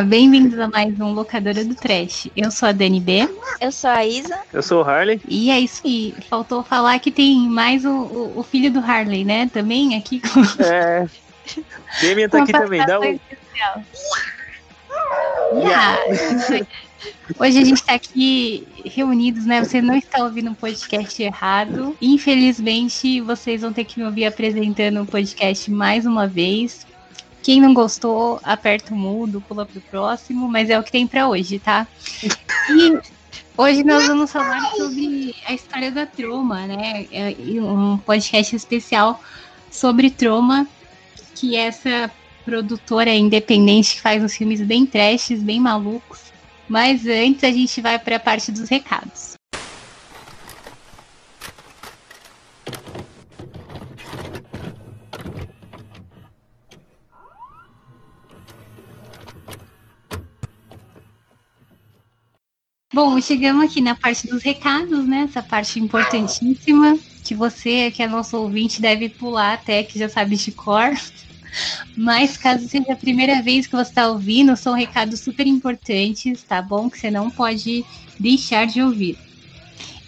Olá, bem-vindos a mais um Locadora do Trash. Eu sou a Dani B. Eu sou a Isa. Eu sou o Harley. E é isso aí. Faltou falar que tem mais o, o, o filho do Harley, né? Também aqui com. É. Demian tá aqui também. Dá um. Yeah. Hoje a gente está aqui reunidos, né? Você não está ouvindo um podcast errado. Infelizmente, vocês vão ter que me ouvir apresentando o um podcast mais uma vez. Quem não gostou, aperta o mudo, pula pro próximo, mas é o que tem para hoje, tá? E hoje nós vamos falar sobre a história da Troma, né? É um podcast especial sobre Troma, que é essa produtora independente que faz uns filmes bem trashes, bem malucos. Mas antes a gente vai para a parte dos recados. Bom, chegamos aqui na parte dos recados, né? Essa parte importantíssima que você, que é nosso ouvinte, deve pular até que já sabe de cor. Mas caso seja a primeira vez que você está ouvindo, são recados super importantes, tá bom? Que você não pode deixar de ouvir.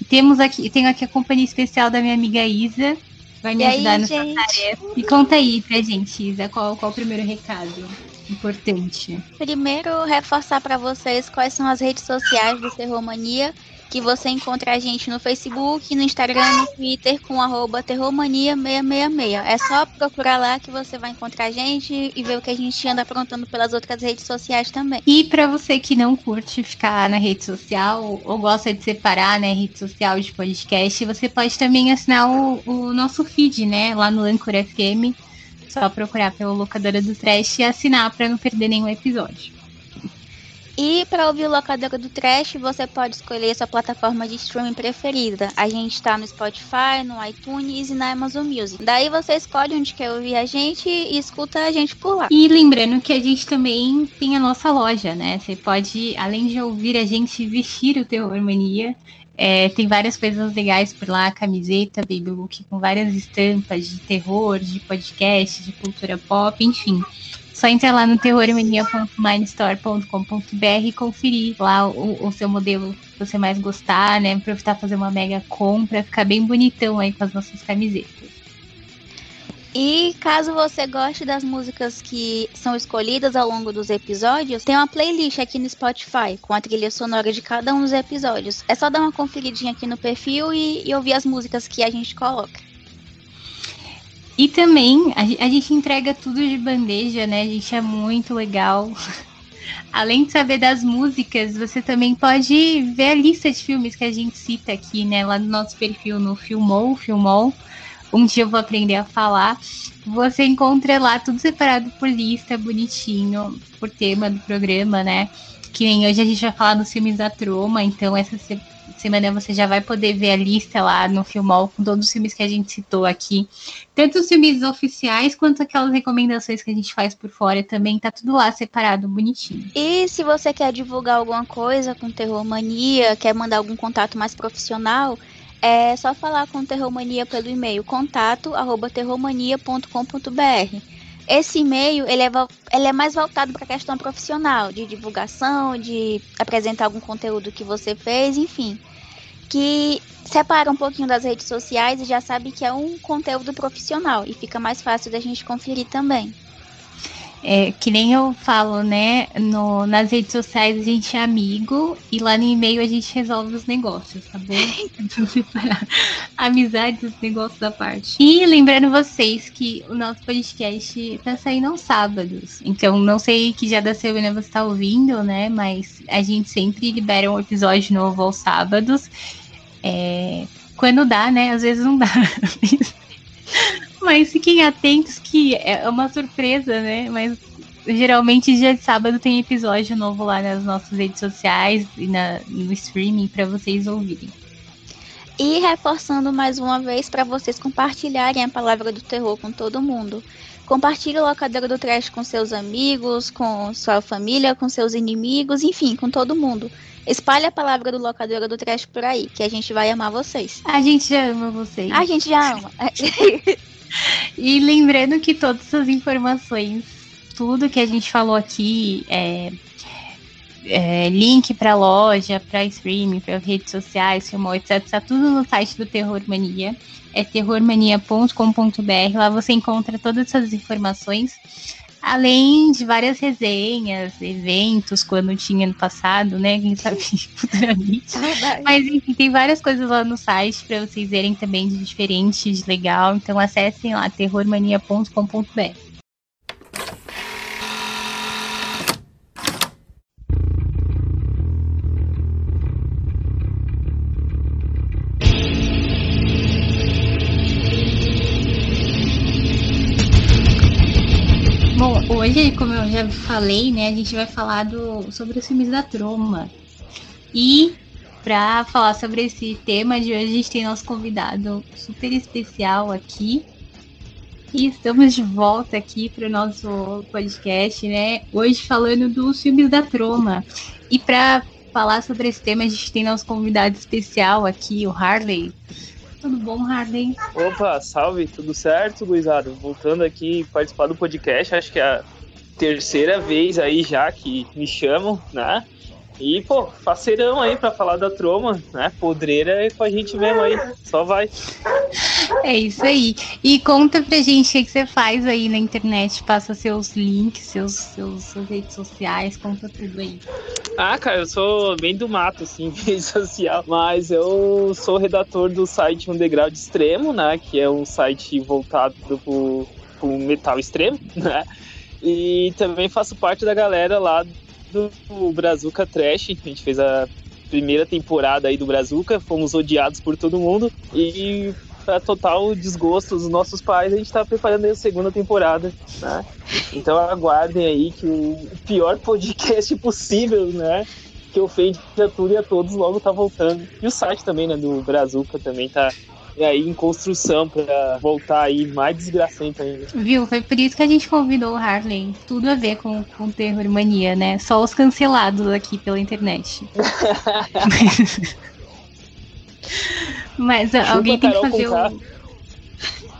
E temos aqui, tenho aqui a companhia especial da minha amiga Isa, que vai me E aí, ajudar nessa gente? tarefa. E conta aí pra gente, Isa, qual, qual o primeiro recado importante? Primeiro, reforçar para vocês quais são as redes sociais do Terromania, que você encontra a gente no Facebook, no Instagram, no Twitter com arroba Terromania666. É só procurar lá que você vai encontrar a gente e ver o que a gente anda aprontando pelas outras redes sociais também. E para você que não curte ficar na rede social ou gosta de separar, né, rede social de podcast, você pode também assinar o, o nosso feed, né, lá no Anchor FM. Só procurar pela locadora do Trash e assinar para não perder nenhum episódio. E para ouvir o Locadora do Trash, você pode escolher a sua plataforma de streaming preferida. A gente está no Spotify, no iTunes e na Amazon Music. Daí você escolhe onde quer ouvir a gente e escuta a gente por lá. E lembrando que a gente também tem a nossa loja, né? Você pode, além de ouvir a gente vestir o Terror Mania, é, tem várias coisas legais por lá, camiseta, baby look com várias estampas de terror, de podcast, de cultura pop, enfim. Só entra lá no terrormania.minestore.com.br e conferir lá o, o seu modelo que você mais gostar, né? Aproveitar fazer uma mega compra, ficar bem bonitão aí com as nossas camisetas. E caso você goste das músicas que são escolhidas ao longo dos episódios, tem uma playlist aqui no Spotify com a trilha sonora de cada um dos episódios. É só dar uma conferidinha aqui no perfil e, e ouvir as músicas que a gente coloca. E também a, a gente entrega tudo de bandeja, né? A gente é muito legal. Além de saber das músicas, você também pode ver a lista de filmes que a gente cita aqui, né? Lá no nosso perfil no Filmou, Filmou. Um dia eu vou aprender a falar. Você encontra lá tudo separado por lista, bonitinho, por tema do programa, né? Que nem hoje a gente vai falar dos filmes da Troma, então essa se- semana você já vai poder ver a lista lá no Filmol com todos os filmes que a gente citou aqui. Tanto os filmes oficiais quanto aquelas recomendações que a gente faz por fora também, tá tudo lá separado, bonitinho. E se você quer divulgar alguma coisa com Terror Mania, quer mandar algum contato mais profissional, é só falar com Terror Mania pelo e-mail contato arroba terrormania.com.br. Esse e-mail ele é, ele é mais voltado para a questão profissional, de divulgação, de apresentar algum conteúdo que você fez, enfim. Que separa um pouquinho das redes sociais e já sabe que é um conteúdo profissional e fica mais fácil da gente conferir também. É, que nem eu falo, né? No, nas redes sociais a gente é amigo e lá no e-mail a gente resolve os negócios, tá bom? Então separar amizade dos negócios da parte. E lembrando vocês que o nosso podcast tá saindo aos sábados. Então não sei que dia da semana você tá ouvindo, né? Mas a gente sempre libera um episódio novo aos sábados. É, quando dá, né? Às vezes não dá. Mas fiquem atentos que é uma surpresa, né? Mas geralmente dia de sábado tem episódio novo lá nas nossas redes sociais e na, no streaming para vocês ouvirem. E reforçando mais uma vez para vocês compartilharem a palavra do terror com todo mundo. Compartilhe o Locadora do Trash com seus amigos, com sua família, com seus inimigos, enfim, com todo mundo. Espalhe a palavra do Locadora do Trash por aí, que a gente vai amar vocês. A gente já ama vocês. A gente já ama. E lembrando que todas essas informações tudo que a gente falou aqui, é, é, link para loja, para streaming, para redes sociais, filmou, etc. Está tudo no site do Terror Mania. É terrormania.com.br. Lá você encontra todas essas informações além de várias resenhas, eventos, quando tinha no passado, né? Quem sabe futuramente. Mas enfim, tem várias coisas lá no site para vocês verem também de diferente, de legal. Então acessem lá terrormania.com.br. hoje, como eu já falei, né, a gente vai falar do, sobre os filmes da Troma. E para falar sobre esse tema de hoje, a gente tem nosso convidado super especial aqui. E estamos de volta aqui para o nosso podcast, né? Hoje falando dos filmes da Troma. E para falar sobre esse tema, a gente tem nosso convidado especial aqui, o Harley. Tudo bom, Harley? Opa, salve, tudo certo, Luizado? Voltando aqui participar do podcast, acho que é a terceira vez aí já que me chamam, né? E, pô, faceirão aí pra falar da Troma, né? Podreira é com a gente mesmo aí. Só vai. É isso aí. E conta pra gente o que você faz aí na internet. Passa seus links, seus, seus, suas redes sociais, conta tudo aí. Ah, cara, eu sou bem do mato, assim, rede social. Mas eu sou redator do site Um Degrau de Extremo, né? Que é um site voltado pro, pro metal extremo, né? E também faço parte da galera lá do Brazuca Trash. A gente fez a primeira temporada aí do Brazuca, fomos odiados por todo mundo. E para total desgosto dos nossos pais, a gente está preparando a segunda temporada, né? Então aguardem aí que o pior podcast possível, né? Que ofende a tudo e a todos logo tá voltando. E o site também, né, do Brazuca também tá e aí em construção para voltar aí mais desgracento ainda. Viu? Foi por isso que a gente convidou o Harley. Tudo a ver com, com terror mania, né? Só os cancelados aqui pela internet. Mas alguém tem que fazer o.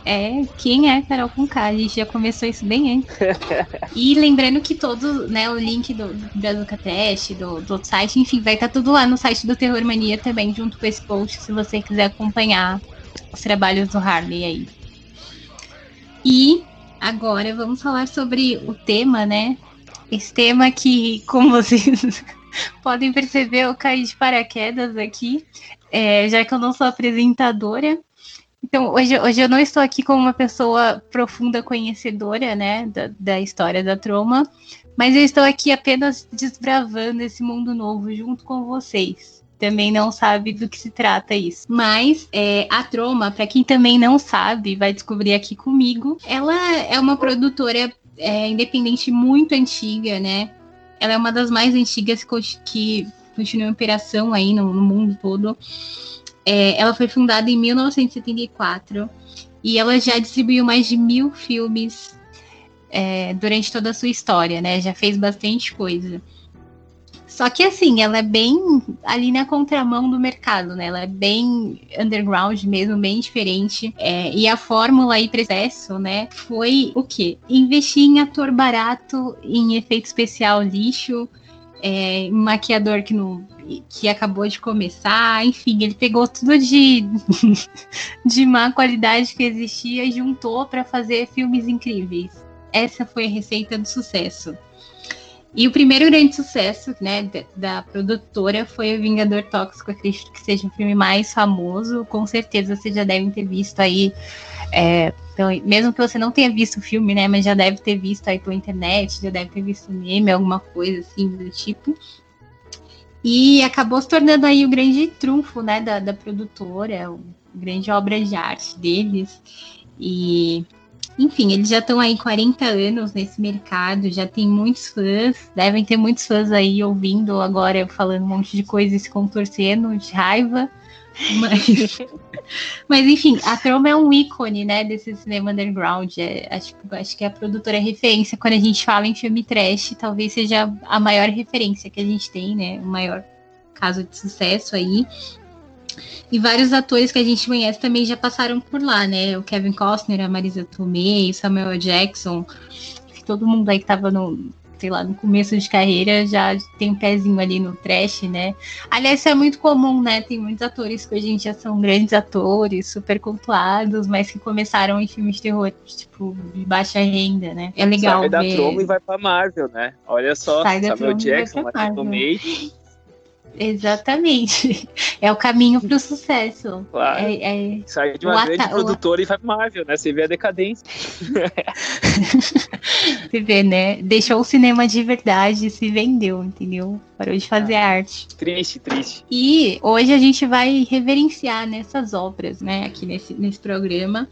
É, quem é Carol com K? A gente já começou isso bem antes. e lembrando que todo, né, o link do, do Brazuca Test, do, do outro site, enfim, vai estar tudo lá no site do Terror Mania também, junto com esse post, se você quiser acompanhar os trabalhos do Harley aí. E agora vamos falar sobre o tema, né? Esse tema que, como vocês podem perceber, eu caí de paraquedas aqui, é, já que eu não sou apresentadora. Então, hoje, hoje eu não estou aqui como uma pessoa profunda conhecedora, né, da, da história da Troma, mas eu estou aqui apenas desbravando esse mundo novo junto com vocês também não sabe do que se trata isso. Mas é, a Troma, para quem também não sabe, vai descobrir aqui comigo. Ela é uma produtora é, independente muito antiga, né? Ela é uma das mais antigas que continua em operação aí no, no mundo todo. É, ela foi fundada em 1974 e ela já distribuiu mais de mil filmes é, durante toda a sua história, né? Já fez bastante coisa. Só que assim, ela é bem ali na contramão do mercado, né? Ela é bem underground mesmo, bem diferente. É, e a fórmula e processo, né, foi o quê? Investir em ator barato, em efeito especial lixo, é, maquiador que não que acabou de começar, enfim, ele pegou tudo de, de má qualidade que existia e juntou para fazer filmes incríveis. Essa foi a receita do sucesso. E o primeiro grande sucesso, né, da, produtora foi o Vingador Tóxico. Acredito que seja o filme mais famoso. Com certeza vocês já devem ter visto aí. É, então, mesmo que você não tenha visto o filme, né, mas já deve ter visto aí pela internet, já deve ter visto meme, alguma coisa assim do tipo. E acabou se tornando aí o grande trunfo, né, da, da produtora, o grande obra de arte deles. E enfim, eles já estão aí 40 anos nesse mercado, já tem muitos fãs, devem ter muitos fãs aí ouvindo agora falando um monte de coisa e se contorcendo de raiva. Mas, mas enfim, a Troma é um ícone, né, desse cinema underground. É, acho, acho que a produtora é referência quando a gente fala em filme trash, talvez seja a maior referência que a gente tem, né? O maior caso de sucesso aí. E vários atores que a gente conhece também já passaram por lá, né? O Kevin Costner, a Marisa Tomei, Samuel Jackson. todo mundo aí que tava no, sei lá, no começo de carreira já tem um pezinho ali no trash, né? Aliás, isso é muito comum, né? Tem muitos atores que hoje em dia são grandes atores, super cultuados, mas que começaram em filmes de terror, tipo, de baixa renda, né? É legal Sai da ver... Troma e vai pra Marvel, né? Olha só, Sai Samuel Jackson, Marvel. Exatamente. É o caminho para o sucesso. Claro. É, é... Sai de uma grande produtora o... e vai para Marvel, né? Você vê a decadência. Você vê, né? Deixou o cinema de verdade se vendeu, entendeu? Parou de fazer ah, arte. Triste, triste. E hoje a gente vai reverenciar nessas obras, né? Aqui nesse, nesse programa.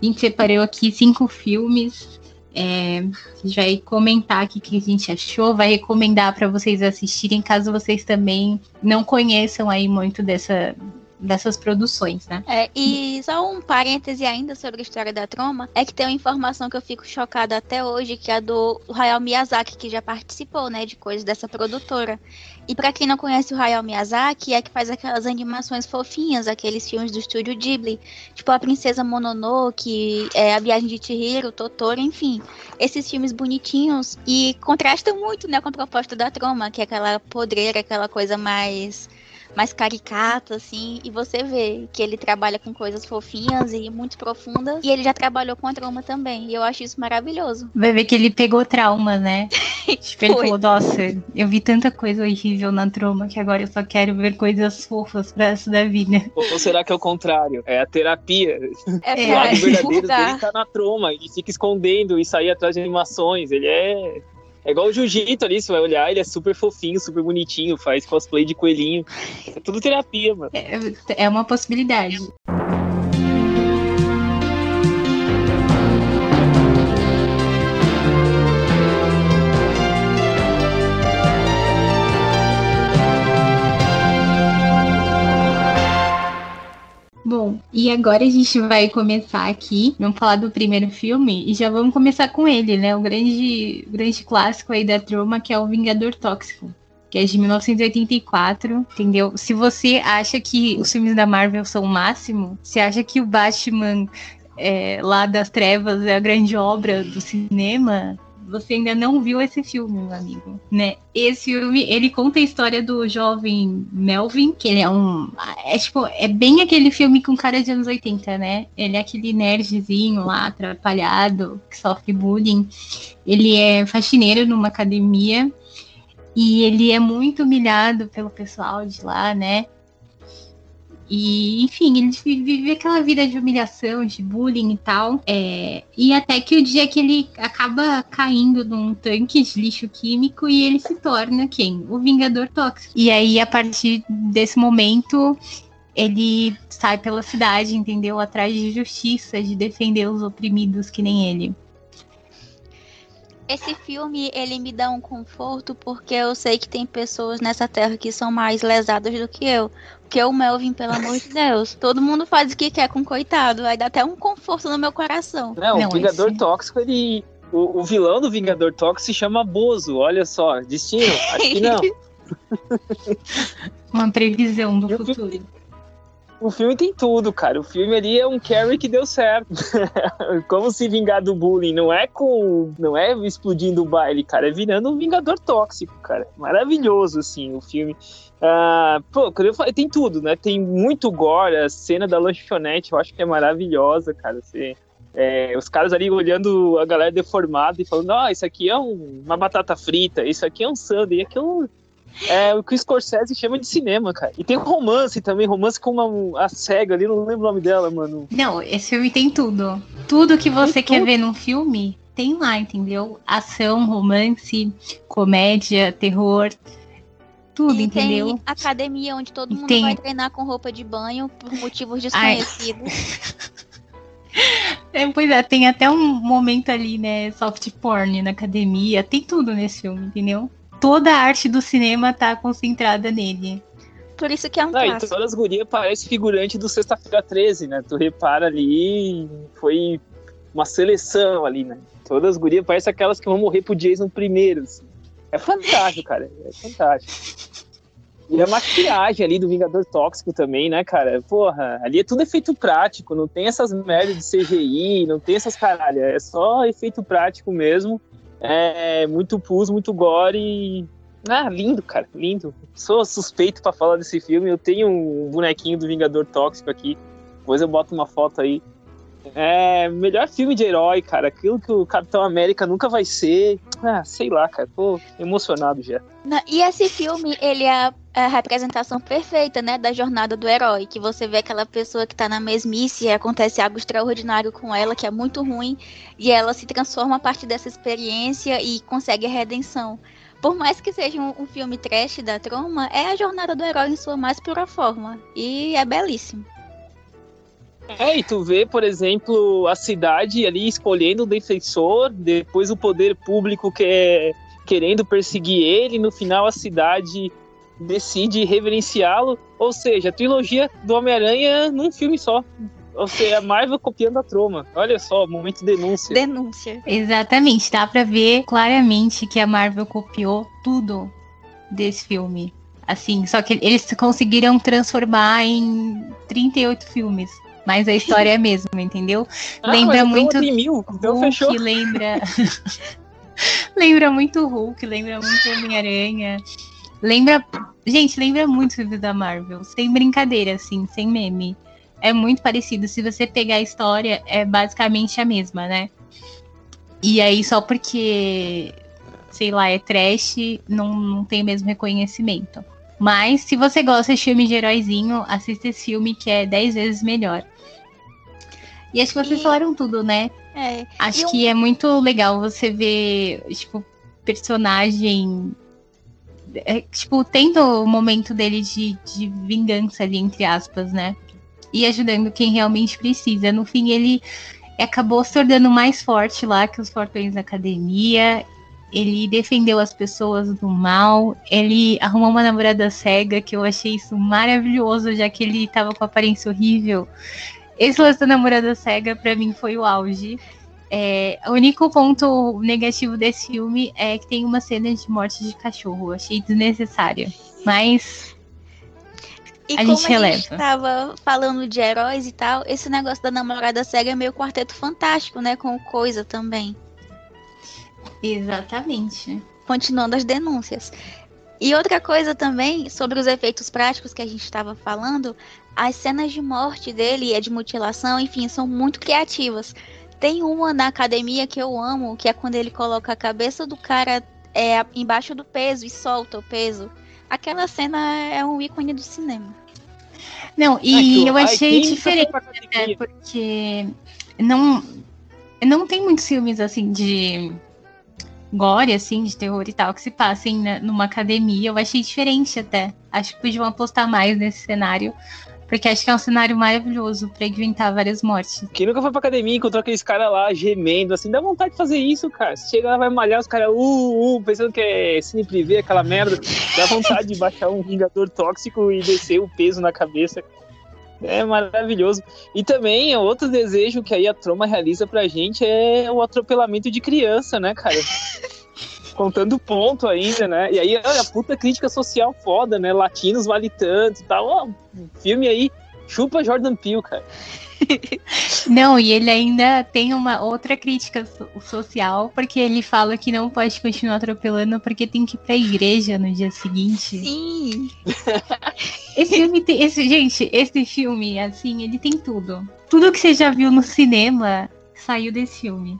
A gente separou aqui cinco filmes é, a gente vai comentar aqui o que a gente achou, vai recomendar para vocês assistirem, caso vocês também não conheçam aí muito dessa, dessas produções, né? É, e só um parêntese ainda sobre a história da Troma, é que tem uma informação que eu fico chocada até hoje, que é a do Hayao Miyazaki, que já participou, né, de coisas dessa produtora. E para quem não conhece o Hayao Miyazaki, é que faz aquelas animações fofinhas, aqueles filmes do estúdio Ghibli, tipo A Princesa Mononoke, é, A Viagem de Chihiro, Totoro, enfim. Esses filmes bonitinhos e contrastam muito, né, com a proposta da Troma, que é aquela podreira, aquela coisa mais mais caricato, assim, e você vê que ele trabalha com coisas fofinhas e muito profundas, e ele já trabalhou com a trauma também, e eu acho isso maravilhoso. Vai ver que ele pegou trauma, né? tipo, ele falou, nossa, eu vi tanta coisa horrível na trauma que agora eu só quero ver coisas fofas pra resto da vida. Ou será que é o contrário? É a terapia. É, o lado verdadeiro dele tá na trauma, e fica escondendo e sair atrás de animações, ele é é igual o jiu-jitsu ali, você vai olhar, ele é super fofinho, super bonitinho, faz cosplay de coelhinho. É tudo terapia, mano. É, é uma possibilidade. E agora a gente vai começar aqui, vamos falar do primeiro filme e já vamos começar com ele, né? O grande, grande clássico aí da trama, que é o Vingador Tóxico que é de 1984, entendeu? Se você acha que os filmes da Marvel são o máximo, se acha que o Batman é, lá das trevas é a grande obra do cinema, você ainda não viu esse filme, meu amigo, né? Esse filme, ele conta a história do jovem Melvin, que ele é um... É tipo, é bem aquele filme com cara de anos 80, né? Ele é aquele nerdzinho lá, atrapalhado, que sofre bullying. Ele é faxineiro numa academia e ele é muito humilhado pelo pessoal de lá, né? E, enfim, ele vive aquela vida de humilhação, de bullying e tal. É, e até que o dia que ele acaba caindo num tanque de lixo químico e ele se torna quem? O Vingador Tóxico. E aí, a partir desse momento, ele sai pela cidade, entendeu? Atrás de justiça, de defender os oprimidos que nem ele. Esse filme, ele me dá um conforto porque eu sei que tem pessoas nessa terra que são mais lesadas do que eu. Porque o Melvin, pelo amor de Deus, todo mundo faz o que quer com o coitado. Aí dá até um conforto no meu coração. Não, Não o Vingador esse... Tóxico, ele... O, o, vilão do Vingador Tóxico se chama Bozo, olha só. Destino, acho que não. Uma previsão do futuro. O filme tem tudo, cara. O filme ali é um carry que deu certo. Como se vingar do bullying. Não é com. Não é explodindo o baile, cara. É virando um vingador tóxico, cara. Maravilhoso, assim, o filme. Uh, pô, quando eu falei, tem tudo, né? Tem muito gore. A cena da lanchonete eu acho que é maravilhosa, cara. Você, é, os caras ali olhando a galera deformada e falando: Ó, oh, isso aqui é um, uma batata frita, isso aqui é um sundae, aquilo é o que o Scorsese chama de cinema, cara. E tem romance também, romance com uma a cega ali, não lembro o nome dela, mano. Não, esse filme tem tudo. Tudo que você tem quer tudo. ver num filme, tem lá, entendeu? Ação, romance, comédia, terror. Tudo, e entendeu? Tem academia onde todo mundo tem... vai treinar com roupa de banho por motivos desconhecidos. É, pois é, tem até um momento ali, né? Soft porn na academia. Tem tudo nesse filme, entendeu? Toda a arte do cinema tá concentrada nele. Por isso que é um Não, clássico. E todas as gurias parecem figurante do Sexta-feira 13, né? Tu repara ali, foi uma seleção ali, né? Todas as gurias parecem aquelas que vão morrer pro Jason primeiro, assim. É fantástico, cara. É fantástico. E a maquiagem ali do Vingador Tóxico também, né, cara? Porra, ali é tudo efeito prático, não tem essas merdas de CGI, não tem essas caralho, é só efeito prático mesmo. É muito pus, muito gore. Ah, lindo, cara, lindo. Sou suspeito para falar desse filme. Eu tenho um bonequinho do Vingador Tóxico aqui. Depois eu boto uma foto aí. É, melhor filme de herói, cara. Aquilo que o Capitão América nunca vai ser. Ah, sei lá, cara. Tô emocionado já. e esse filme, ele é a representação perfeita, né, da jornada do herói. Que você vê aquela pessoa que tá na mesmice e acontece algo extraordinário com ela, que é muito ruim, e ela se transforma a partir dessa experiência e consegue a redenção. Por mais que seja um, um filme trash da troma, é a jornada do herói em sua mais pura forma. E é belíssimo. É, e tu vê, por exemplo, a cidade ali escolhendo o defensor, depois o poder público que é querendo perseguir ele, no final a cidade decide reverenciá-lo. Ou seja, a trilogia do Homem-Aranha num filme só. Ou seja, a Marvel copiando a troma. Olha só, momento de denúncia. Denúncia. Exatamente, dá pra ver claramente que a Marvel copiou tudo desse filme. Assim, só que eles conseguiram transformar em 38 filmes. Mas a história é a mesma, entendeu? Ah, lembra muito mil, então Hulk, fechou. lembra lembra muito Hulk, lembra muito Homem-Aranha. Lembra, gente, lembra muito o filme da Marvel, sem brincadeira assim, sem meme. É muito parecido, se você pegar a história, é basicamente a mesma, né? E aí só porque sei lá, é trash, não, não tem o mesmo reconhecimento. Mas se você gosta de filme de heróizinho, assista esse filme que é 10 vezes melhor. E acho que vocês E- falaram tudo, né? É. Acho que é muito legal você ver, tipo, personagem. é, tipo, tendo o momento dele de, de vingança ali, entre aspas, né? E ajudando quem realmente precisa. No fim, ele acabou se tornando mais forte lá que os fortões da academia. Ele defendeu as pessoas do mal. Ele arrumou uma namorada cega, que eu achei isso maravilhoso, já que ele tava com aparência horrível. Esse lance da namorada cega, pra mim, foi o auge. É, o único ponto negativo desse filme é que tem uma cena de morte de cachorro. Eu achei desnecessária. Mas E A como gente a releva. gente tava falando de heróis e tal, esse negócio da namorada cega é meio quarteto fantástico, né? Com coisa também. Exatamente. Continuando as denúncias. E outra coisa também, sobre os efeitos práticos que a gente estava falando, as cenas de morte dele e a de mutilação, enfim, são muito criativas. Tem uma na academia que eu amo, que é quando ele coloca a cabeça do cara é, embaixo do peso e solta o peso. Aquela cena é um ícone do cinema. Não, e Aquilo, eu ai, achei foi diferente, né? Porque não, não tem muitos filmes assim de gore, assim, de terror e tal, que se passem na- numa academia. Eu achei diferente até. Acho que podiam apostar mais nesse cenário. Porque acho que é um cenário maravilhoso pra inventar várias mortes. Quem nunca foi pra academia e encontrou aqueles caras lá gemendo, assim, dá vontade de fazer isso, cara. Você chega lá, vai malhar os caras, uh, uh, pensando que é cine privê, aquela merda. Dá vontade de baixar um vingador tóxico e descer o peso na cabeça. É maravilhoso. E também, outro desejo que aí a Troma realiza pra gente é o atropelamento de criança, né, cara? Contando ponto ainda, né? E aí, olha, puta crítica social foda, né? Latinos vale tanto e tal. Ó, filme aí, chupa Jordan Peele, cara. Não, e ele ainda tem uma outra crítica so- social, porque ele fala que não pode continuar atropelando porque tem que ir pra igreja no dia seguinte. Sim. Esse filme tem. Esse, gente, esse filme, assim, ele tem tudo. Tudo que você já viu no cinema saiu desse filme.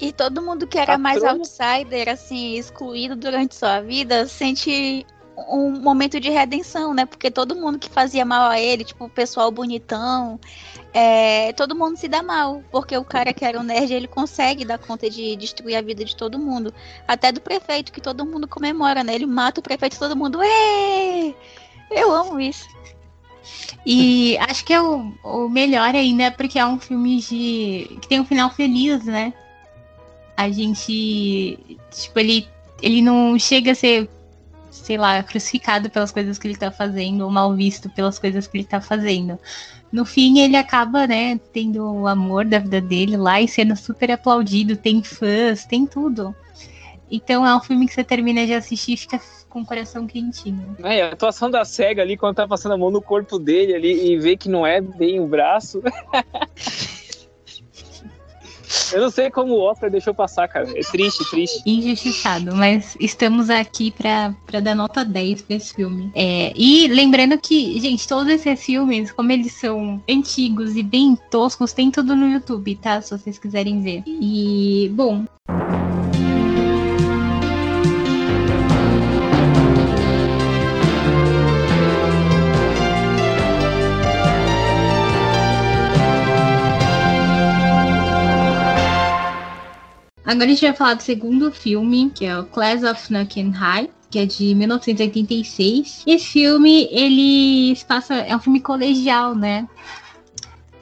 E todo mundo que era mais outsider, assim, excluído durante sua vida, sente um momento de redenção, né? Porque todo mundo que fazia mal a ele, tipo, o pessoal bonitão, é, todo mundo se dá mal. Porque o cara que era um nerd, ele consegue dar conta de destruir a vida de todo mundo. Até do prefeito, que todo mundo comemora, né? Ele mata o prefeito todo mundo. Ê! Eu amo isso. E acho que é o, o melhor ainda, porque é um filme de. que tem um final feliz, né? A gente. Tipo, ele, ele não chega a ser, sei lá, crucificado pelas coisas que ele tá fazendo, ou mal visto pelas coisas que ele tá fazendo. No fim, ele acaba, né, tendo o amor da vida dele lá e sendo super aplaudido, tem fãs, tem tudo. Então é um filme que você termina de assistir e fica com o coração quentinho. É, a atuação da SEGA ali, quando tá passando a mão no corpo dele ali e vê que não é bem o braço. Eu não sei como o Oscar deixou passar, cara. É triste, triste. Injustiçado, mas estamos aqui pra, pra dar nota 10 pra esse filme. É, e lembrando que, gente, todos esses filmes, como eles são antigos e bem toscos, tem tudo no YouTube, tá? Se vocês quiserem ver. E, bom. Agora a gente vai falar do segundo filme, que é o Class of Nukem High, que é de 1986. Esse filme, ele passa. É um filme colegial, né?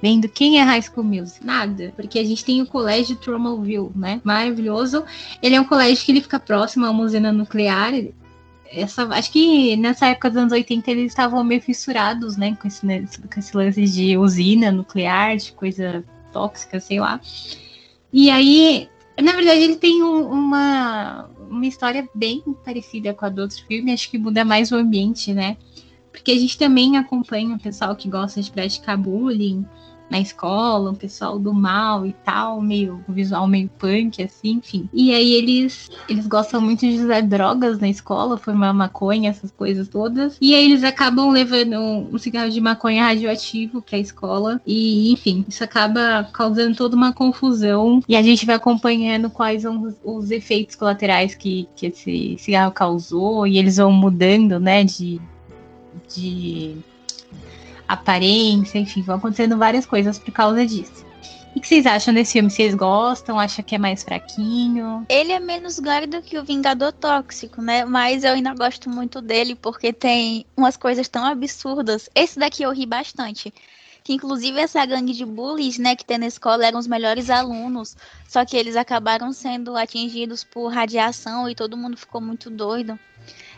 Vendo quem é High School Music? Nada, porque a gente tem o colégio Trommelville, né? Maravilhoso. Ele é um colégio que ele fica próximo uma usina nuclear. Essa, acho que nessa época dos anos 80 eles estavam meio fissurados, né? Com esse, né, com esse lance de usina nuclear, de coisa tóxica, sei lá. E aí na verdade, ele tem um, uma, uma história bem parecida com a do outro filme, acho que muda mais o ambiente, né? Porque a gente também acompanha o pessoal que gosta de praticar bullying, na escola, um pessoal do mal e tal, meio visual meio punk, assim, enfim. E aí eles, eles gostam muito de usar drogas na escola, formar maconha, essas coisas todas. E aí eles acabam levando um cigarro de maconha radioativo pra escola. E, enfim, isso acaba causando toda uma confusão. E a gente vai acompanhando quais são os, os efeitos colaterais que, que esse cigarro causou. E eles vão mudando, né, de. de aparência, enfim, vão acontecendo várias coisas por causa disso. O que vocês acham desse filme? Vocês gostam? Acham que é mais fraquinho? Ele é menos gore do que o Vingador Tóxico, né? Mas eu ainda gosto muito dele porque tem umas coisas tão absurdas. Esse daqui eu ri bastante. Que inclusive essa gangue de bullies, né, que tem na escola eram os melhores alunos. Só que eles acabaram sendo atingidos por radiação e todo mundo ficou muito doido.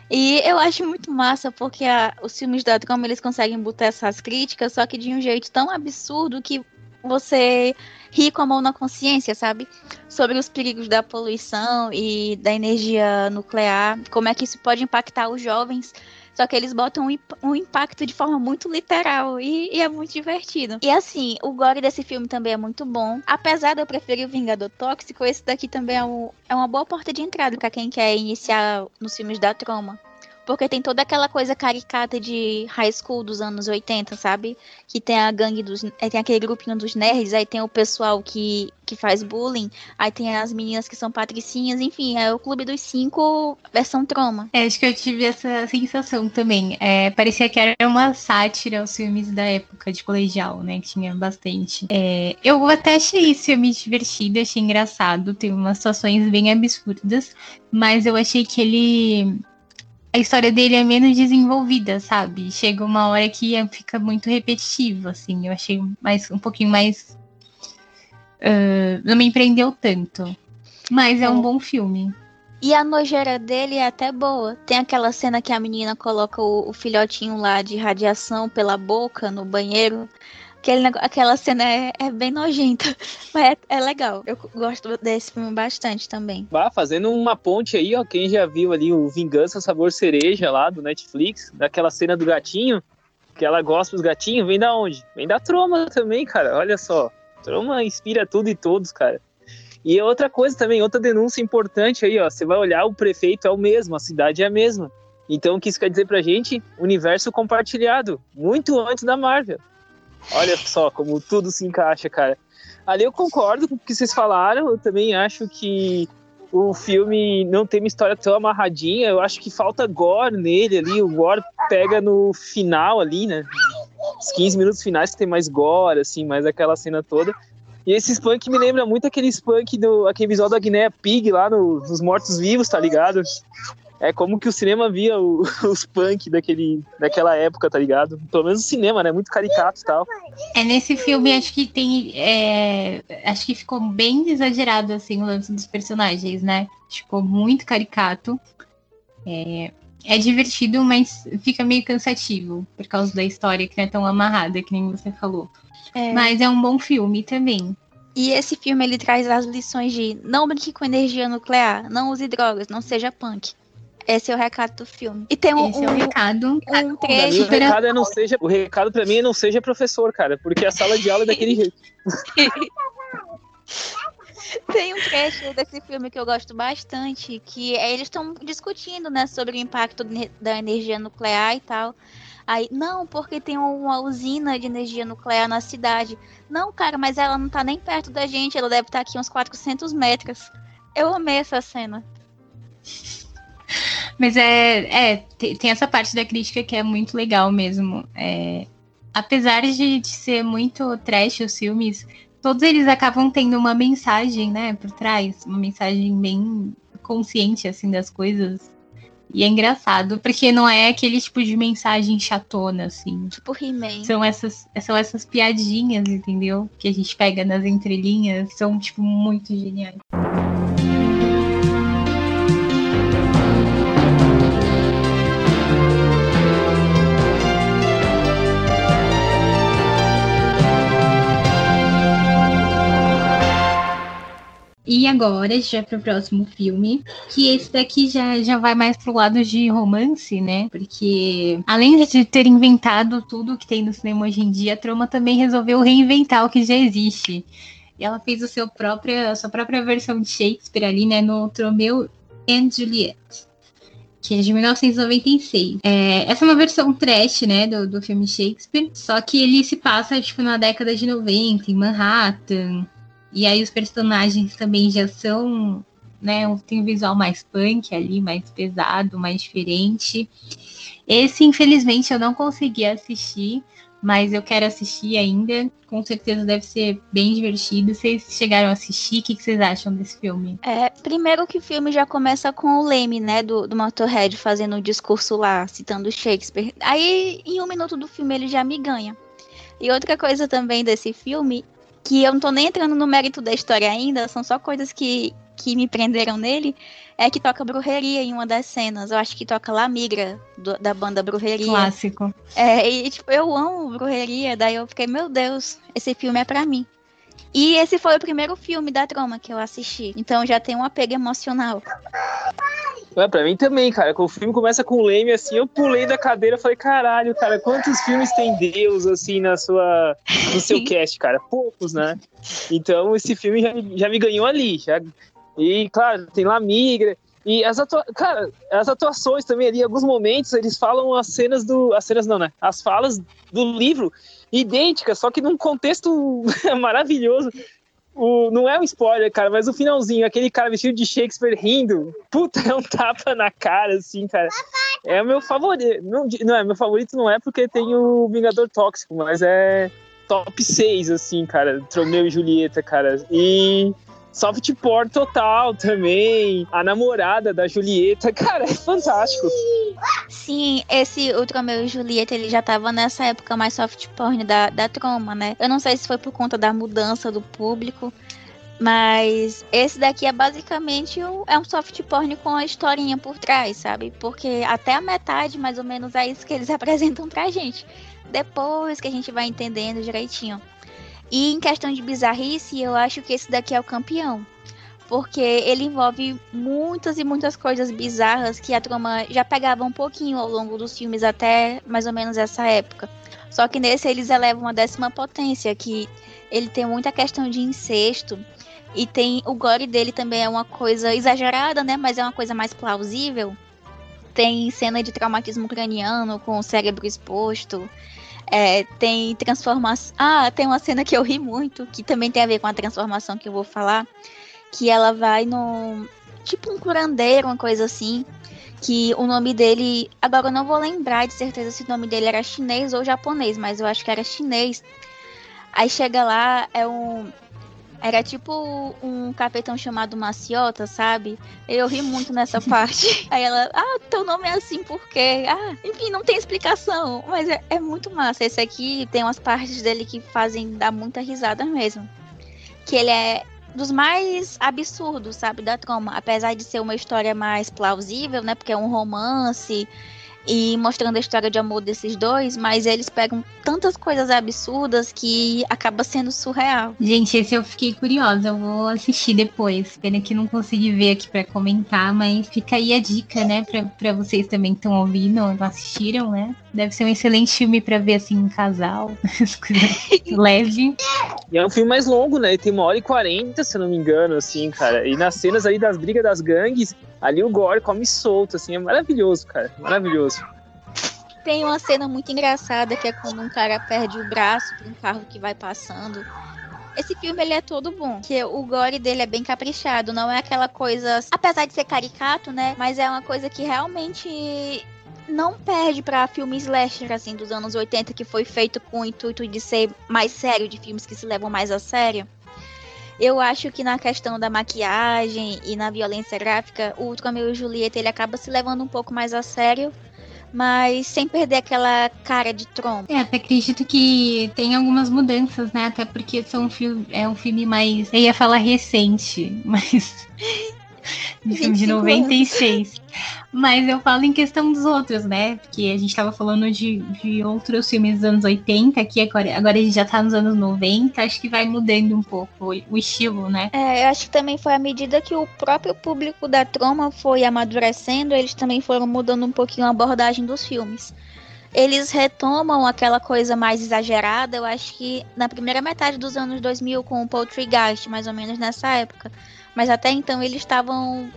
E eu acho muito massa porque a, os filmes da Troma eles conseguem botar essas críticas, só que de um jeito tão absurdo que você ri com a mão na consciência, sabe? Sobre os perigos da poluição e da energia nuclear, como é que isso pode impactar os jovens. Só que eles botam um, impacto de forma muito literal e, e, é muito divertido. E assim, o gore desse filme também é muito bom. Apesar de eu preferir o Vingador Tóxico, esse daqui também é, um, é uma boa porta de entrada para quem quer iniciar nos filmes da Troma. Porque tem toda aquela coisa caricata de high school dos anos 80, sabe? Que tem a gangue dos. Tem aquele grupinho dos nerds, aí tem o pessoal que, que faz bullying, aí tem as meninas que são patricinhas, enfim, é o Clube dos Cinco versão troma. É, acho que eu tive essa sensação também. É, parecia que era uma sátira aos filmes da época de colegial, né? Que tinha bastante. É, eu até achei esse filme divertido, achei engraçado, tem umas situações bem absurdas, mas eu achei que ele a história dele é menos desenvolvida, sabe? Chega uma hora que é, fica muito repetitivo, assim. Eu achei mais um pouquinho mais. Uh, não me empreendeu tanto. Mas é um bom filme. E a nojeira dele é até boa. Tem aquela cena que a menina coloca o, o filhotinho lá de radiação pela boca no banheiro. Aquele, aquela cena é, é bem nojenta, mas é, é, legal. Eu gosto desse filme bastante também. Bah, fazendo uma ponte aí, ó, quem já viu ali o Vingança Sabor Cereja lá do Netflix, daquela cena do gatinho, que ela gosta dos gatinhos, vem da onde? Vem da Troma também, cara, olha só. Troma inspira tudo e todos, cara. E outra coisa também, outra denúncia importante aí, ó, você vai olhar, o prefeito é o mesmo, a cidade é a mesma. Então, o que isso quer dizer pra gente? Universo compartilhado, muito antes da Marvel. Olha só como tudo se encaixa, cara. Ali eu concordo com o que vocês falaram. Eu também acho que o filme não tem uma história tão amarradinha. Eu acho que falta gore nele ali. O gore pega no final ali, né? Os 15 minutos finais que tem mais gore, assim, mais aquela cena toda. E esse spunk me lembra muito aquele spunk do aquele episódio da Guiné Pig lá no, nos Mortos Vivos, tá ligado? É como que o cinema via o, os punk daquele, daquela época, tá ligado? Pelo menos o cinema, né? Muito caricato e tal. É, nesse filme acho que tem. É, acho que ficou bem exagerado, assim, o lance dos personagens, né? Ficou muito caricato. É, é divertido, mas fica meio cansativo por causa da história que não é tão amarrada, que nem você falou. É. Mas é um bom filme também. E esse filme ele traz as lições de não brinque com energia nuclear, não use drogas, não seja punk. Esse é o recado do filme. E tem um, Esse é o recado. Um trecho. o recado é não seja, o recado para mim é não seja professor, cara, porque a sala de aula é daquele jeito. Tem um trecho desse filme que eu gosto bastante, que é, eles estão discutindo, né, sobre o impacto da energia nuclear e tal. Aí, não, porque tem uma usina de energia nuclear na cidade. Não, cara, mas ela não tá nem perto da gente, ela deve estar aqui uns 400 metros. Eu amei essa cena. Mas é, é tem essa parte da crítica que é muito legal mesmo. É, apesar de, de ser muito trash os filmes, todos eles acabam tendo uma mensagem, né, por trás, uma mensagem bem consciente assim das coisas. E é engraçado, porque não é aquele tipo de mensagem chatona, assim. Tipo He-Man. São essas, são essas piadinhas, entendeu? Que a gente pega nas entrelinhas, são, tipo, muito geniais. E agora, já para o próximo filme, que esse daqui já, já vai mais pro lado de romance, né? Porque além de ter inventado tudo que tem no cinema hoje em dia, a Troma também resolveu reinventar o que já existe. E ela fez o seu própria, a sua própria versão de Shakespeare ali, né? No Tromeu and Juliet que é de 1996. É, essa é uma versão trash, né, do, do filme Shakespeare, só que ele se passa, tipo, na década de 90, em Manhattan, e aí os personagens também já são, né, tem um visual mais punk ali, mais pesado, mais diferente. Esse, infelizmente, eu não consegui assistir, mas eu quero assistir ainda. Com certeza deve ser bem divertido. Vocês chegaram a assistir? O que, vocês acham desse filme? É, primeiro que o filme já começa com o Leme, né, do, do Motorhead fazendo um discurso lá, citando Shakespeare. Aí, em um minuto do filme, ele já me ganha. E outra coisa também desse filme que eu não tô nem entrando no mérito da história ainda, são só coisas que, que me prenderam nele, é que toca Brujeria em uma das cenas. Eu acho que toca La Migra, do, da banda Brujeria. Clássico. É, e tipo, eu amo Brujeria, daí eu fiquei, meu Deus, esse filme é para mim. E esse foi o primeiro filme da Troma que eu assisti. Então já tem um apego emocional. É, pra mim também, cara. Quando o filme começa com o Leme, assim, eu pulei da cadeira e falei, caralho, cara, quantos filmes tem Deus, assim, na sua, no seu cast, cara? Poucos, né? Então, esse filme já, já me ganhou ali. Já... E, claro, tem lá Migra. E as atua... cara, as atuações também ali, em alguns momentos, eles falam as cenas do. As cenas não, né? As falas do livro idênticas, só que num contexto maravilhoso. O, não é um spoiler, cara, mas o finalzinho, aquele cara vestido de Shakespeare rindo, puta, é um tapa na cara, assim, cara. É o meu favorito. Não, não é, meu favorito não é porque tem o Vingador Tóxico, mas é top 6, assim, cara. Tromeu e Julieta, cara. E soft porn total também. A namorada da Julieta, cara, é fantástico. Sim, esse Ultrameu e Julieta, ele já tava nessa época mais soft porn da, da Troma, né? Eu não sei se foi por conta da mudança do público, mas esse daqui é basicamente um, é um soft porn com a historinha por trás, sabe? Porque até a metade, mais ou menos, é isso que eles apresentam pra gente. Depois que a gente vai entendendo direitinho. E em questão de bizarrice, eu acho que esse daqui é o campeão. Porque ele envolve muitas e muitas coisas bizarras que a trama já pegava um pouquinho ao longo dos filmes até mais ou menos essa época. Só que nesse eles elevam a décima potência, que ele tem muita questão de incesto. E tem o gore dele também é uma coisa exagerada, né? Mas é uma coisa mais plausível. Tem cena de traumatismo craniano com o cérebro exposto. É, tem transformação. Ah, tem uma cena que eu ri muito, que também tem a ver com a transformação que eu vou falar. Que ela vai no. Tipo um curandeiro, uma coisa assim. Que o nome dele. Agora eu não vou lembrar de certeza se o nome dele era chinês ou japonês, mas eu acho que era chinês. Aí chega lá, é um. Era tipo um capitão chamado Maciota, sabe? Eu ri muito nessa parte. Aí ela, ah, teu nome é assim por quê? Ah, enfim, não tem explicação. Mas é, é muito massa. Esse aqui tem umas partes dele que fazem dar muita risada mesmo. Que ele é dos mais absurdos, sabe, da trama. Apesar de ser uma história mais plausível, né? Porque é um romance e mostrando a história de amor desses dois, mas eles pegam tantas coisas absurdas que acaba sendo surreal. Gente, esse eu fiquei curiosa, eu vou assistir depois. Pena que não consegui ver aqui para comentar, mas fica aí a dica, né, para vocês também que estão ouvindo, não assistiram, né? Deve ser um excelente filme para ver assim em casal, leve. E é um filme mais longo, né? Ele tem uma hora e quarenta, se eu não me engano, assim, cara. E nas cenas ali das brigas das gangues, ali o Gore come solto, assim, é maravilhoso, cara. Maravilhoso. Tem uma cena muito engraçada que é quando um cara perde o braço para um carro que vai passando. Esse filme ele é todo bom, que o gore dele é bem caprichado, não é aquela coisa, apesar de ser caricato, né? Mas é uma coisa que realmente não perde para filmes slasher assim dos anos 80 que foi feito com o intuito de ser mais sério, de filmes que se levam mais a sério. Eu acho que na questão da maquiagem e na violência gráfica, o Romeo e Julieta ele acaba se levando um pouco mais a sério, mas sem perder aquela cara de Tron. É, até acredito que tem algumas mudanças, né? Até porque são um filme, é um filme mais. Eu ia falar recente, mas de filme de 96. Mas eu falo em questão dos outros, né? Porque a gente tava falando de, de outros filmes dos anos 80, aqui agora, agora a gente já tá nos anos 90, acho que vai mudando um pouco o, estilo, né? É, eu acho que também foi à medida que o próprio público da Troma foi amadurecendo, eles também foram mudando um pouquinho a abordagem dos filmes eles retomam aquela coisa mais exagerada, eu acho que na primeira metade dos anos 2000 com o Poltergeist, mais ou menos nessa época. Mas até então eles estavam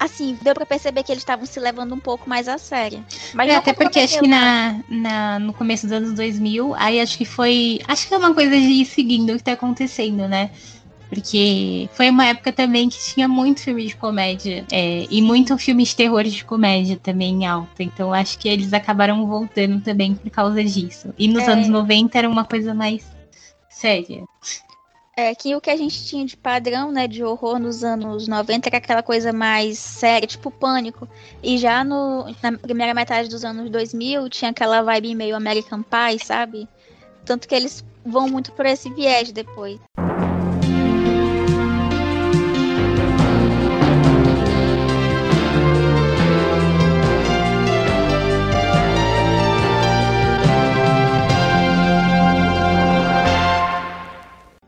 assim, deu para perceber que eles estavam se levando um pouco mais a sério. Mas é, até porque acho que na, na, no começo dos anos 2000, aí acho que foi. Acho que é uma coisa de ir seguindo o que tá acontecendo, né? Porque foi uma época também que tinha muito filme de comédia é, e muito filme de terror de comédia também em alta. Então acho que eles acabaram voltando também por causa disso. E nos é. anos 90 era uma coisa mais séria. É que o que a gente tinha de padrão, né, de horror nos anos 90 era aquela coisa mais séria, tipo pânico. E já no, na primeira metade dos anos 2000 tinha aquela vibe meio American Pie, sabe? Tanto que eles vão muito por esse viés depois.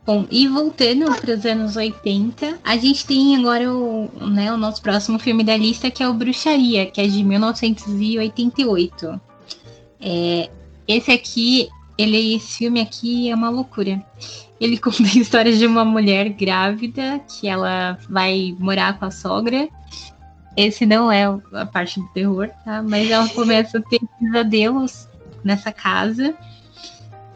Bom, e voltando para os anos 80, a gente tem agora o, né, o nosso próximo filme da lista, que é o Bruxaria, que é de 1988. É, esse aqui, ele, esse filme aqui é uma loucura. Ele conta a história de uma mulher grávida que ela vai morar com a sogra. Esse não é a parte do terror, tá? Mas ela começa a ter pesadelos nessa casa.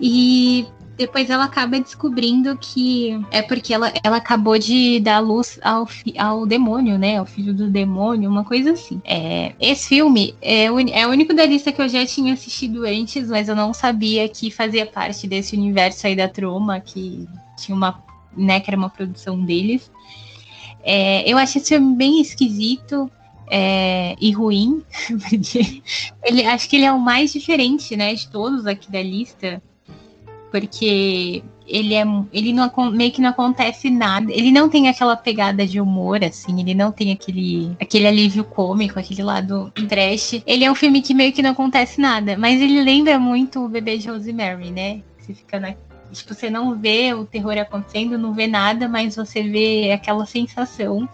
E depois ela acaba descobrindo que é porque ela, ela acabou de dar luz ao, ao demônio, né? Ao filho do demônio, uma coisa assim. É, esse filme é o, é o único da lista que eu já tinha assistido antes, mas eu não sabia que fazia parte desse universo aí da Troma, que tinha uma, né, que era uma produção deles. É, eu achei esse filme bem esquisito. É, e ruim, porque ele acho que ele é o mais diferente, né, de todos aqui da lista porque ele é ele não meio que não acontece nada. Ele não tem aquela pegada de humor assim, ele não tem aquele aquele alívio cômico, aquele lado trash. Ele é um filme que meio que não acontece nada, mas ele lembra muito o Bebê de Rosemary, né? Você fica na Tipo, você não vê o terror acontecendo, não vê nada, mas você vê aquela sensação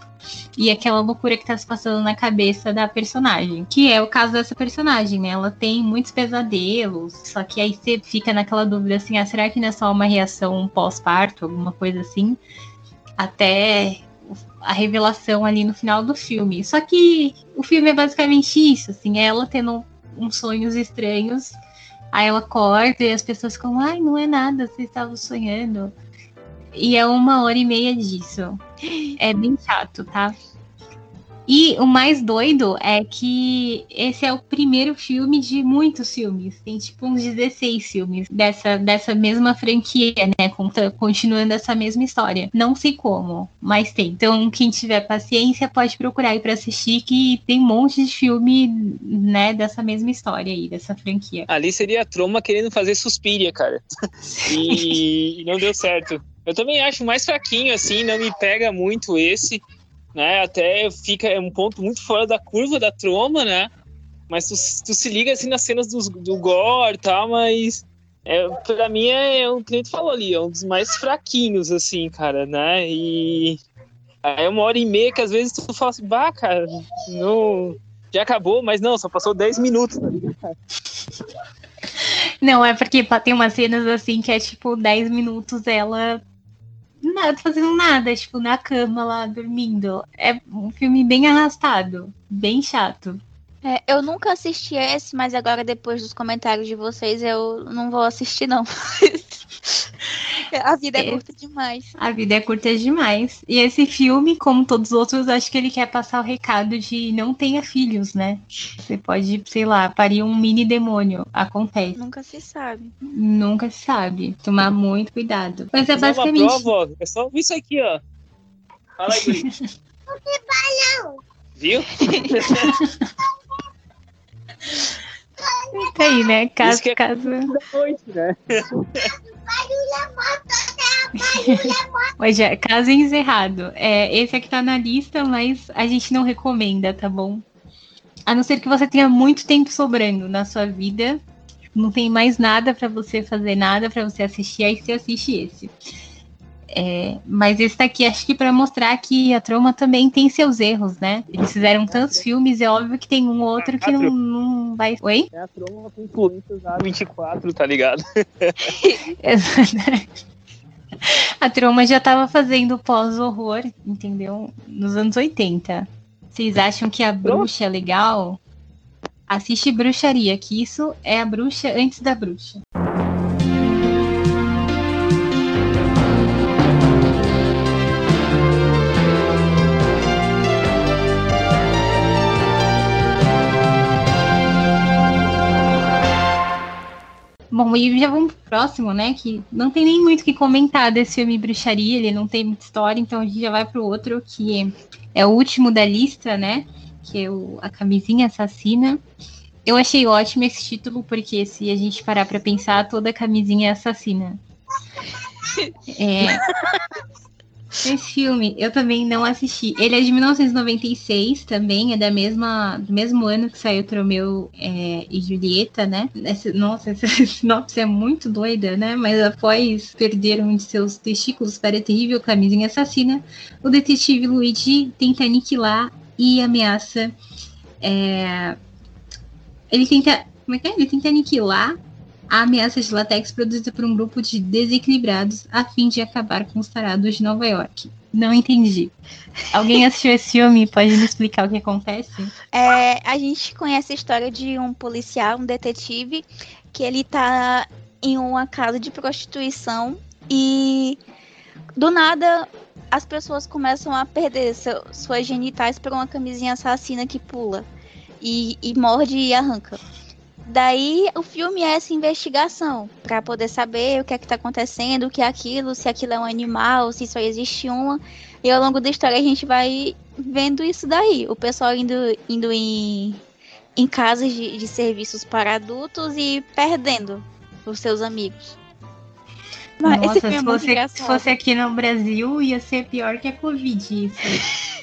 e aquela loucura que tá se passando na cabeça da personagem. Que é o caso dessa personagem, né? Ela tem muitos pesadelos, só que aí você fica naquela dúvida assim: ah, será que não é só uma reação pós-parto, alguma coisa assim? Até a revelação ali no final do filme. Só que o filme é basicamente isso, assim, é ela tendo uns sonhos estranhos Aí ela acorda e as pessoas ficam, ai, não é nada, você estava sonhando. E é uma hora e meia disso. É bem chato, tá? E o mais doido é que esse é o primeiro filme de muitos filmes. Tem tipo uns 16 filmes dessa, dessa mesma franquia, né? Conta, continuando essa mesma história. Não sei como, mas tem. Então, quem tiver paciência pode procurar aí pra assistir, que tem um monte de filme, né, dessa mesma história aí, dessa franquia. Ali seria a Troma querendo fazer Suspiria, cara. e, e não deu certo. Eu também acho mais fraquinho, assim, não me pega muito esse né? Até fica é um ponto muito fora da curva da troma, né? Mas tu, tu se liga assim nas cenas do, do gore e tal, mas é, pra mim é, é que a falou ali, é um dos mais fraquinhos, assim, cara, né? E é uma hora e meia que às vezes tu fala assim, bah, cara, não, já acabou, mas não, só passou 10 minutos. Tá Não, é porque tem umas cenas assim que é tipo 10 minutos ela nada, fazendo nada, tipo, na cama lá, dormindo. É um filme bem arrastado, bem chato. É, eu nunca assisti esse, mas agora, depois dos comentários de vocês, eu não vou assistir, não. a vida é, é curta demais. A vida é curta demais. E esse filme, como todos os outros, acho que ele quer passar o recado de não tenha filhos, né? Você pode, sei lá, parir um mini demônio. Acontece. Nunca se sabe. Nunca se sabe. Tomar muito cuidado. Mas é basicamente. Uma prova, é só isso aqui, ó. Fala aí, Guri. Viu? Tá aí, né? Caso, Isso que é caso. Noite, né? Hoje é caso encerrado. É, esse aqui tá na lista, mas a gente não recomenda, tá bom? A não ser que você tenha muito tempo sobrando na sua vida, não tem mais nada para você fazer, nada para você assistir, aí você assiste esse. É, mas esse daqui acho que para mostrar que a Troma também tem seus erros, né? Eles fizeram tantos filmes, é óbvio que tem um outro que não, não vai. Oi? É a Troma com influências da 24, tá ligado? a Troma já tava fazendo pós-horror, entendeu? Nos anos 80. Vocês acham que a bruxa é legal? Assiste bruxaria, que isso é a bruxa antes da bruxa. Bom, e já vamos pro próximo, né? Que não tem nem muito o que comentar desse filme Bruxaria, ele não tem muita história, então a gente já vai pro outro, que é o último da lista, né? Que é o, a Camisinha Assassina. Eu achei ótimo esse título, porque se a gente parar pra pensar, toda camisinha é assassina. É, esse filme eu também não assisti. Ele é de 1996 também, é da mesma, do mesmo ano que saiu Tromeu é, e Julieta, né? Essa, nossa, essa sinopse é muito doida, né? Mas após perder um de seus testículos para a terrível camisinha assassina, o detetive Luigi tenta aniquilar e ameaça. É, ele tenta. Como é que é? Ele tenta aniquilar a ameaça de latex produzida por um grupo de desequilibrados a fim de acabar com os tarados de Nova York. Não entendi. Alguém assistiu esse filme? Pode me explicar o que acontece? É, a gente conhece a história de um policial, um detetive, que ele tá em uma casa de prostituição e do nada as pessoas começam a perder seu, suas genitais por uma camisinha assassina que pula e, e morde e arranca. Daí o filme é essa investigação para poder saber o que é que tá acontecendo, o que é aquilo, se aquilo é um animal, se só existe uma. E ao longo da história a gente vai vendo isso daí. O pessoal indo, indo em, em casas de, de serviços para adultos e perdendo os seus amigos. Nossa, se, é fosse, se fosse aqui no Brasil, ia ser pior que a Covid.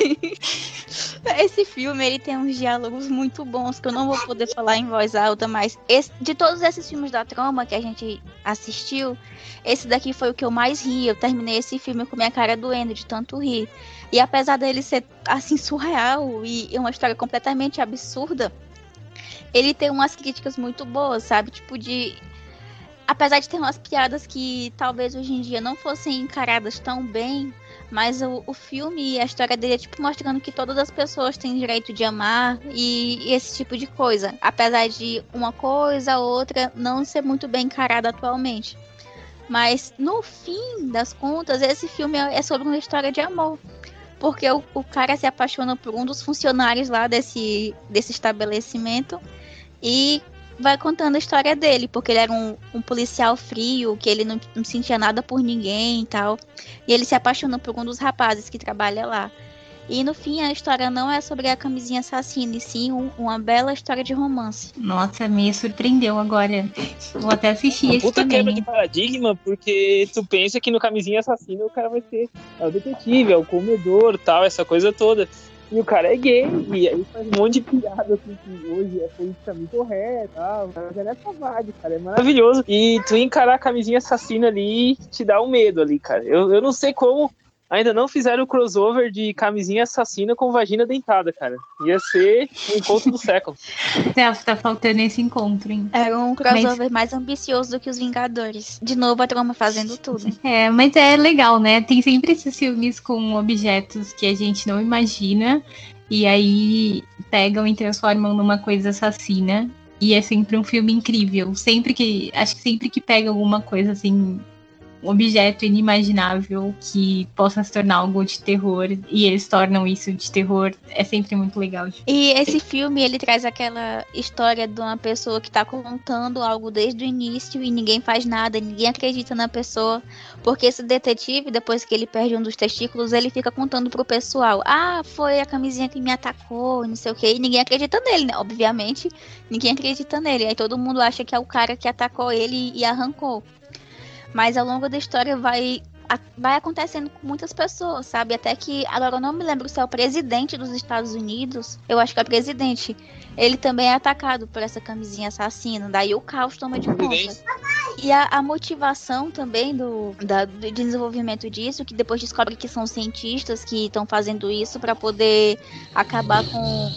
Isso. Esse filme ele tem uns diálogos muito bons que eu não vou poder falar em voz alta, mas esse, de todos esses filmes da trama que a gente assistiu, esse daqui foi o que eu mais ri. Eu terminei esse filme com minha cara doendo de tanto rir. E apesar dele ser assim surreal e uma história completamente absurda, ele tem umas críticas muito boas, sabe? Tipo de apesar de ter umas piadas que talvez hoje em dia não fossem encaradas tão bem, mas o, o filme e a história dele é tipo mostrando que todas as pessoas têm direito de amar e, e esse tipo de coisa. Apesar de uma coisa ou outra não ser muito bem encarada atualmente. Mas no fim das contas, esse filme é, é sobre uma história de amor. Porque o, o cara se apaixona por um dos funcionários lá desse, desse estabelecimento. E vai contando a história dele, porque ele era um, um policial frio, que ele não, não, sentia nada por ninguém e tal. E ele se apaixonou por um dos rapazes que trabalha lá. E no fim a história não é sobre a camisinha assassina, e sim um, uma bela história de romance. Nossa, me surpreendeu agora. Vou até assistir uma esse puta também. quebra de paradigma, porque tu pensa que no camisinha assassina o cara vai ser é o detetive, é o comedor, tal, essa coisa toda. E o cara é gay, e aí faz um monte de piada assim, que hoje é politicamente correto, tal, mas é nessa vibe, cara, é maravilhoso. E tu encarar a camisinha assassina ali te dá um medo ali, cara. Eu, eu não sei como ainda não fizeram o crossover de camisinha assassina com vagina dentada, cara. Ia ser o encontro do século. Tá, tá faltando esse encontro, hein? Era um crossover mas... mais ambicioso do que os Vingadores. De novo a trama fazendo tudo. É, mas é legal, né? Tem sempre esses filmes com objetos que a gente não imagina. E aí pegam e transformam numa coisa assassina. E é sempre um filme incrível. Sempre que. Acho que sempre que pega alguma coisa assim um objeto inimaginável que possa se tornar algo de terror e eles tornam isso de terror é sempre muito legal. E esse filme ele traz aquela história de uma pessoa que tá contando algo desde o início e ninguém faz nada, ninguém acredita na pessoa, porque esse detetive depois que ele perde um dos testículos ele fica contando pro pessoal, ah, foi a camisinha que me atacou, não sei o que, e ninguém acredita nele, né? Obviamente, ninguém acredita nele. Aí todo mundo acha que é o cara que atacou ele e arrancou. Mas ao longo da história vai vai acontecendo com muitas pessoas, sabe? Até que agora eu não me lembro se é o presidente dos Estados Unidos, eu acho que é o presidente. Ele também é atacado por essa camisinha assassina, daí o caos toma de conta. E a, a motivação também do, da, do desenvolvimento disso, que depois descobre que são cientistas que estão fazendo isso para poder acabar com,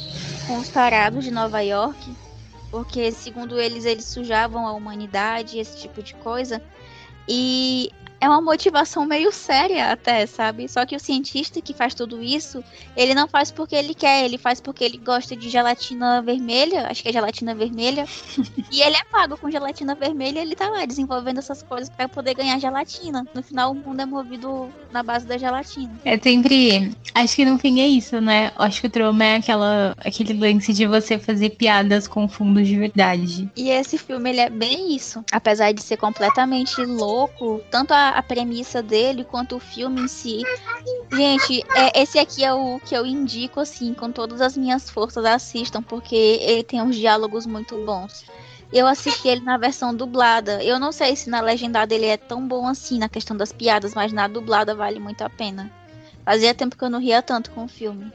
com os tarados de Nova York, porque segundo eles eles sujavam a humanidade, esse tipo de coisa. E é uma motivação meio séria até, sabe? Só que o cientista que faz tudo isso, ele não faz porque ele quer, ele faz porque ele gosta de gelatina vermelha, acho que é gelatina vermelha, e ele é pago com gelatina vermelha, ele tá lá desenvolvendo essas coisas para poder ganhar gelatina. No final o mundo é movido na base da gelatina. É sempre, acho que no fim é isso, né? Acho que o trauma é aquela aquele lance de você fazer piadas com fundos de verdade. E esse filme ele é bem isso, apesar de ser completamente louco, tanto a a premissa dele quanto o filme em si. Gente, é, esse aqui é o que eu indico, assim, com todas as minhas forças, assistam, porque ele tem uns diálogos muito bons. Eu assisti ele na versão dublada. Eu não sei se na legendada ele é tão bom assim na questão das piadas, mas na dublada vale muito a pena. Fazia tempo que eu não ria tanto com o filme.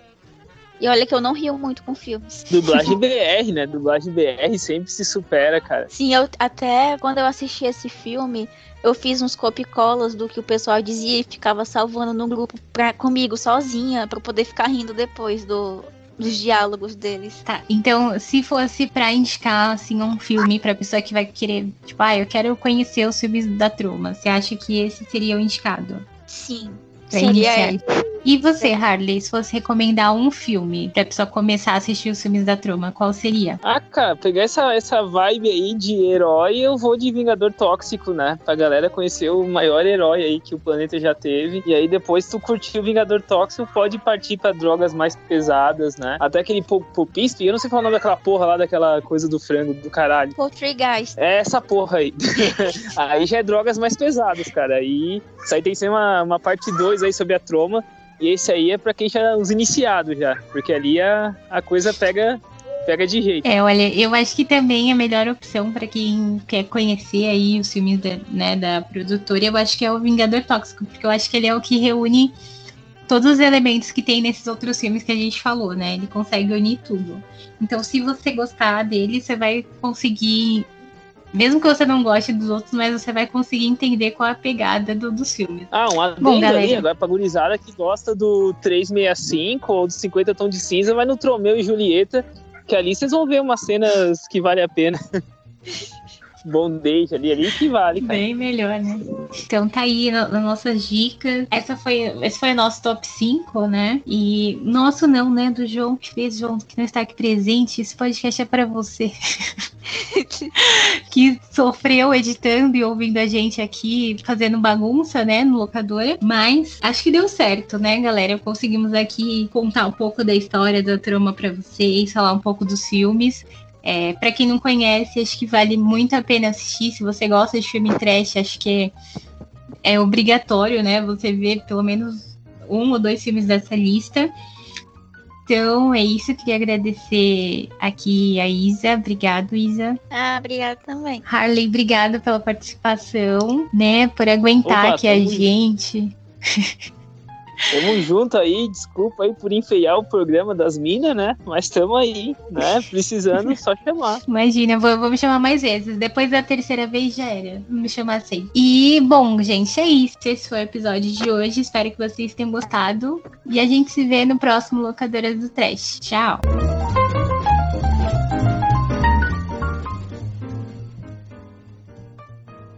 E olha que eu não rio muito com filmes. Dublagem BR, né? Dublagem BR sempre se supera, cara. Sim, eu até quando eu assisti esse filme, eu fiz uns copicolas do que o pessoal dizia e ficava salvando no grupo pra, comigo sozinha para poder ficar rindo depois do, dos diálogos deles. Tá, então se fosse para indicar assim um filme para pessoa que vai querer, tipo, ah, eu quero conhecer os filmes da turma, você acha que esse seria o indicado? Sim. Seria e você, Harley, se fosse recomendar um filme pra pessoa começar a assistir os filmes da turma, qual seria? Ah, cara, pegar essa, essa vibe aí de herói, eu vou de Vingador Tóxico, né? Pra galera conhecer o maior herói aí que o planeta já teve. E aí depois tu curtir o Vingador Tóxico, pode partir pra drogas mais pesadas, né? Até aquele Popisto, e eu não sei falar o nome daquela porra lá, daquela coisa do frango do caralho. Guys. É essa porra aí. aí já é drogas mais pesadas, cara. Aí isso aí tem que ser uma, uma parte 2 aí sobre a troma. E esse aí é para quem já os iniciados já, porque ali a, a coisa pega pega de jeito. É, olha, eu acho que também a melhor opção para quem quer conhecer aí os filmes da, né, da produtora, eu acho que é o Vingador Tóxico, porque eu acho que ele é o que reúne todos os elementos que tem nesses outros filmes que a gente falou, né? Ele consegue unir tudo. Então, se você gostar dele, você vai conseguir mesmo que você não goste dos outros, mas você vai conseguir entender qual é a pegada do, dos filmes. Ah, um adendo Bom, galera. ali, agora pra gurizada que gosta do 365 ou do 50 Tons de Cinza, vai no Tromeu e Julieta, que ali vocês vão ver umas cenas que vale a pena. bondage ali, ali que vale, cara. Bem melhor, né? Então tá aí nas nossas dicas. Essa foi, esse foi o nosso top 5, né? E nosso não, né? Do João que fez, João, que não está aqui presente. Esse podcast é para você. que sofreu editando e ouvindo a gente aqui, fazendo bagunça, né, no locador. Mas acho que deu certo, né, galera? Conseguimos aqui contar um pouco da história da trama para vocês, falar um pouco dos filmes. É, para quem não conhece, acho que vale muito a pena assistir. Se você gosta de filme trash, acho que é, é obrigatório, né? Você ver pelo menos um ou dois filmes dessa lista. Então é isso, queria agradecer aqui a Isa. Obrigado, Isa. Ah, obrigada também. Harley, obrigada pela participação, né? Por aguentar Opa, aqui a gente. Tamo junto aí, desculpa aí por enfeiar o programa das minas, né? Mas tamo aí, né? Precisando, só chamar. Imagina, vou, vou me chamar mais vezes. Depois da terceira vez já era. Vou me chamar assim. E, bom, gente, é isso. Esse foi o episódio de hoje. Espero que vocês tenham gostado. E a gente se vê no próximo Locadoras do Trash. Tchau!